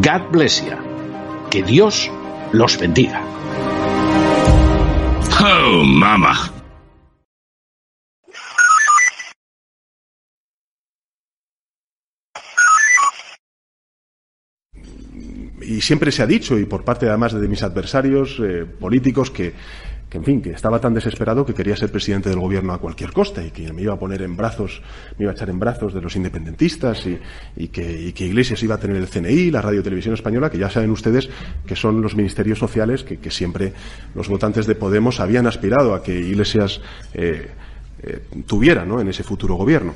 God bless you. Que Dios los bendiga. Oh, mama. y siempre se ha dicho, y por parte además de mis adversarios eh, políticos, que, que, en fin, que estaba tan desesperado que quería ser presidente del gobierno a cualquier costa y que me iba a poner en brazos, me iba a echar en brazos de los independentistas y, que, Iglesias iba a tener el CNI, la Radio Televisión Española, que ya saben ustedes que son los ministerios sociales que, que siempre los votantes de Podemos habían aspirado a que Iglesias eh, eh, tuviera ¿no? en ese futuro gobierno.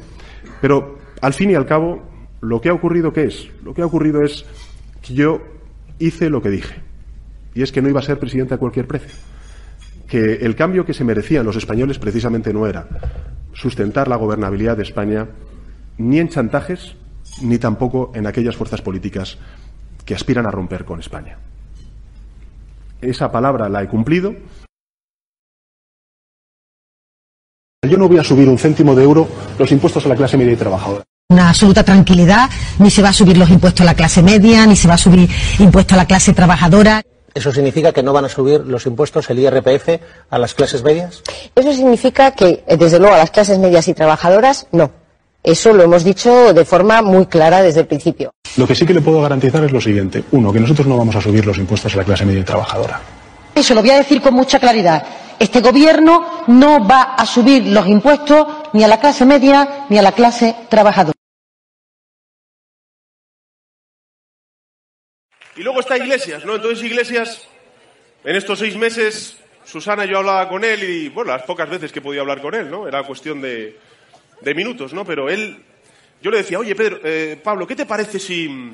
Pero, al fin y al cabo, lo que ha ocurrido, ¿qué es? Lo que ha ocurrido es que yo hice lo que dije. Y es que no iba a ser presidente a cualquier precio. Que el cambio que se merecían los españoles precisamente no era sustentar la gobernabilidad de España ni en chantajes ni tampoco en aquellas fuerzas políticas que aspiran a romper con España. Esa palabra la he cumplido. Yo no voy a subir un céntimo de euro los impuestos a la clase media y trabajadora una absoluta tranquilidad, ni se va a subir los impuestos a la clase media, ni se va a subir impuestos a la clase trabajadora. ¿Eso significa que no van a subir los impuestos, el IRPF, a las clases medias? Eso significa que, eh, desde luego, a las clases medias y trabajadoras, no. Eso lo hemos dicho de forma muy clara desde el principio. Lo que sí que le puedo garantizar es lo siguiente. Uno, que nosotros no vamos a subir los impuestos a la clase media y trabajadora. Eso lo voy a decir con mucha claridad. Este gobierno no va a subir los impuestos ni a la clase media ni a la clase trabajadora. Y luego está Iglesias, ¿no? Entonces Iglesias, en estos seis meses, Susana yo hablaba con él y, bueno, las pocas veces que podía hablar con él, ¿no? Era cuestión de, minutos, ¿no? Pero él, yo le decía, oye, Pedro, eh, Pablo, ¿qué te parece si,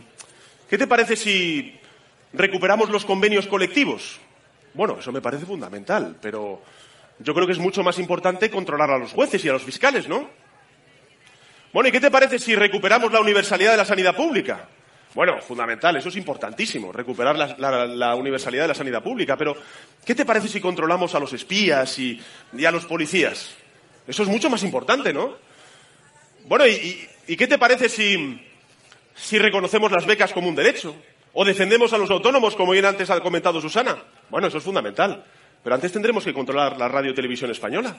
qué te parece si recuperamos los convenios colectivos? Bueno, eso me parece fundamental, pero yo creo que es mucho más importante controlar a los jueces y a los fiscales, ¿no? Bueno, ¿y qué te parece si recuperamos la universalidad de la sanidad pública? Bueno, fundamental, eso es importantísimo, recuperar la, universalidad de la sanidad pública. Pero, ¿qué te parece si controlamos a los espías y, y a los policías? Eso es mucho más importante, ¿no? Bueno, ¿y, y, y qué te parece si, si reconocemos las becas como un derecho? ¿O defendemos a los autónomos, como bien antes ha comentado Susana? Bueno, eso es fundamental. Pero antes tendremos que controlar la radio televisión española.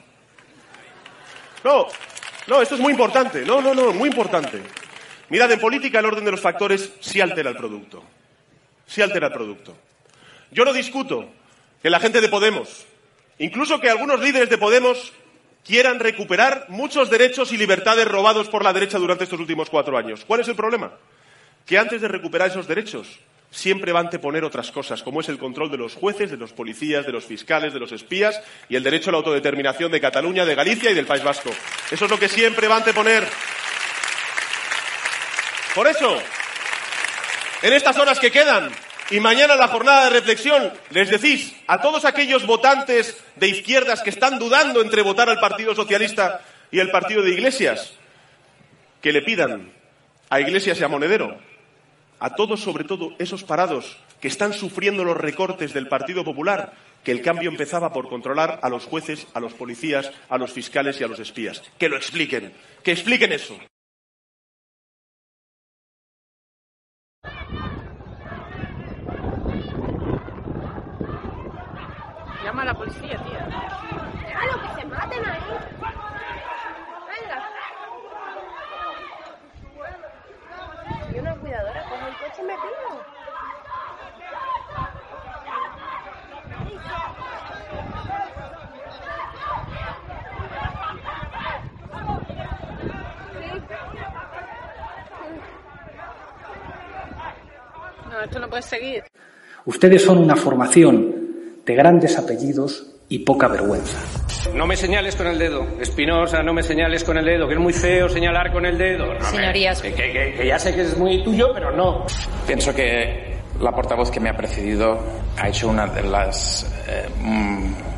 No, no, esto es muy importante. No, no, no, muy importante. Mirad, en política el orden de los factores sí altera el producto. Sí altera el producto. Yo no discuto que la gente de Podemos, incluso que algunos líderes de Podemos quieran recuperar muchos derechos y libertades robados por la derecha durante estos últimos cuatro años. ¿Cuál es el problema? Que antes de recuperar esos derechos siempre van a anteponer otras cosas, como es el control de los jueces, de los policías, de los fiscales, de los espías y el derecho a la autodeterminación de Cataluña, de Galicia y del País Vasco. Eso es lo que siempre va a anteponer. Por eso, en estas horas que quedan y mañana la jornada de reflexión, les decís a todos aquellos votantes de izquierdas que están dudando entre votar al Partido Socialista y el Partido de Iglesias, que le pidan a Iglesias y a Monedero, a todos, sobre todo esos parados que están sufriendo los recortes del Partido Popular, que el cambio empezaba por controlar a los jueces, a los policías, a los fiscales y a los espías. Que lo expliquen, que expliquen eso. Llama a la policía, tía. Déjalo que se maten ahí. Venga. Y una cuidadora con el coche metido. No, esto no puede seguir. Ustedes son una formación de grandes apellidos y poca vergüenza. No me señales con el dedo. Espinosa, no me señales con el dedo, que es muy feo señalar con el dedo. No, Señorías. Que, que- que ya sé que es muy tuyo, pero no. Pienso que la portavoz que me ha precedido ha hecho uno de los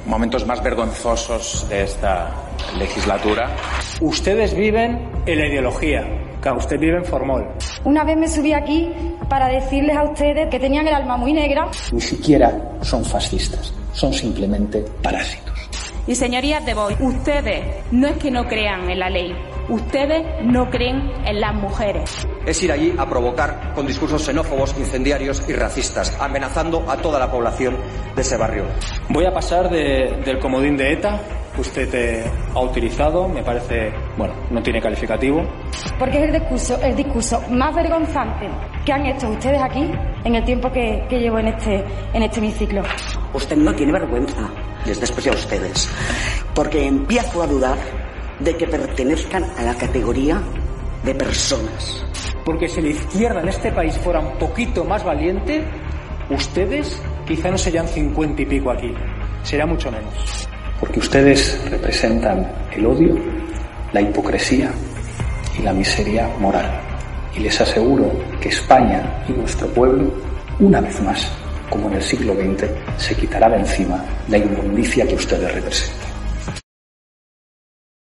momentos más vergonzosos de esta legislatura. Ustedes viven en la ideología. Claro, usted vive en Formol. Una vez me subí aquí para decirles a ustedes que tenían el alma muy negra. Ni siquiera son fascistas, son simplemente parásitos. Y señorías de Vox, ustedes no es que no crean en la ley, ustedes no creen en las mujeres. es ir allí a provocar con discursos xenófobos, incendiarios y racistas, amenazando a toda la población de ese barrio. Voy a pasar de- del comodín de ETA usted eh, ha utilizado, me parece, bueno, no tiene calificativo. Porque es el discurso, el discurso más vergonzante que han hecho ustedes aquí en el tiempo que, que llevo en este, en este hemiciclo. Usted no tiene vergüenza, les desprecio a ustedes, porque empiezo a dudar de que pertenezcan a la categoría de personas. Porque si la izquierda en este país fuera un poquito más valiente, ustedes quizá no serían cincuenta y pico aquí, sería mucho menos. Porque ustedes representan el odio, la hipocresía y la miseria moral. Y les aseguro que España y nuestro pueblo, una vez más, como en el siglo XX, se quitará de encima la inmundicia que ustedes representan.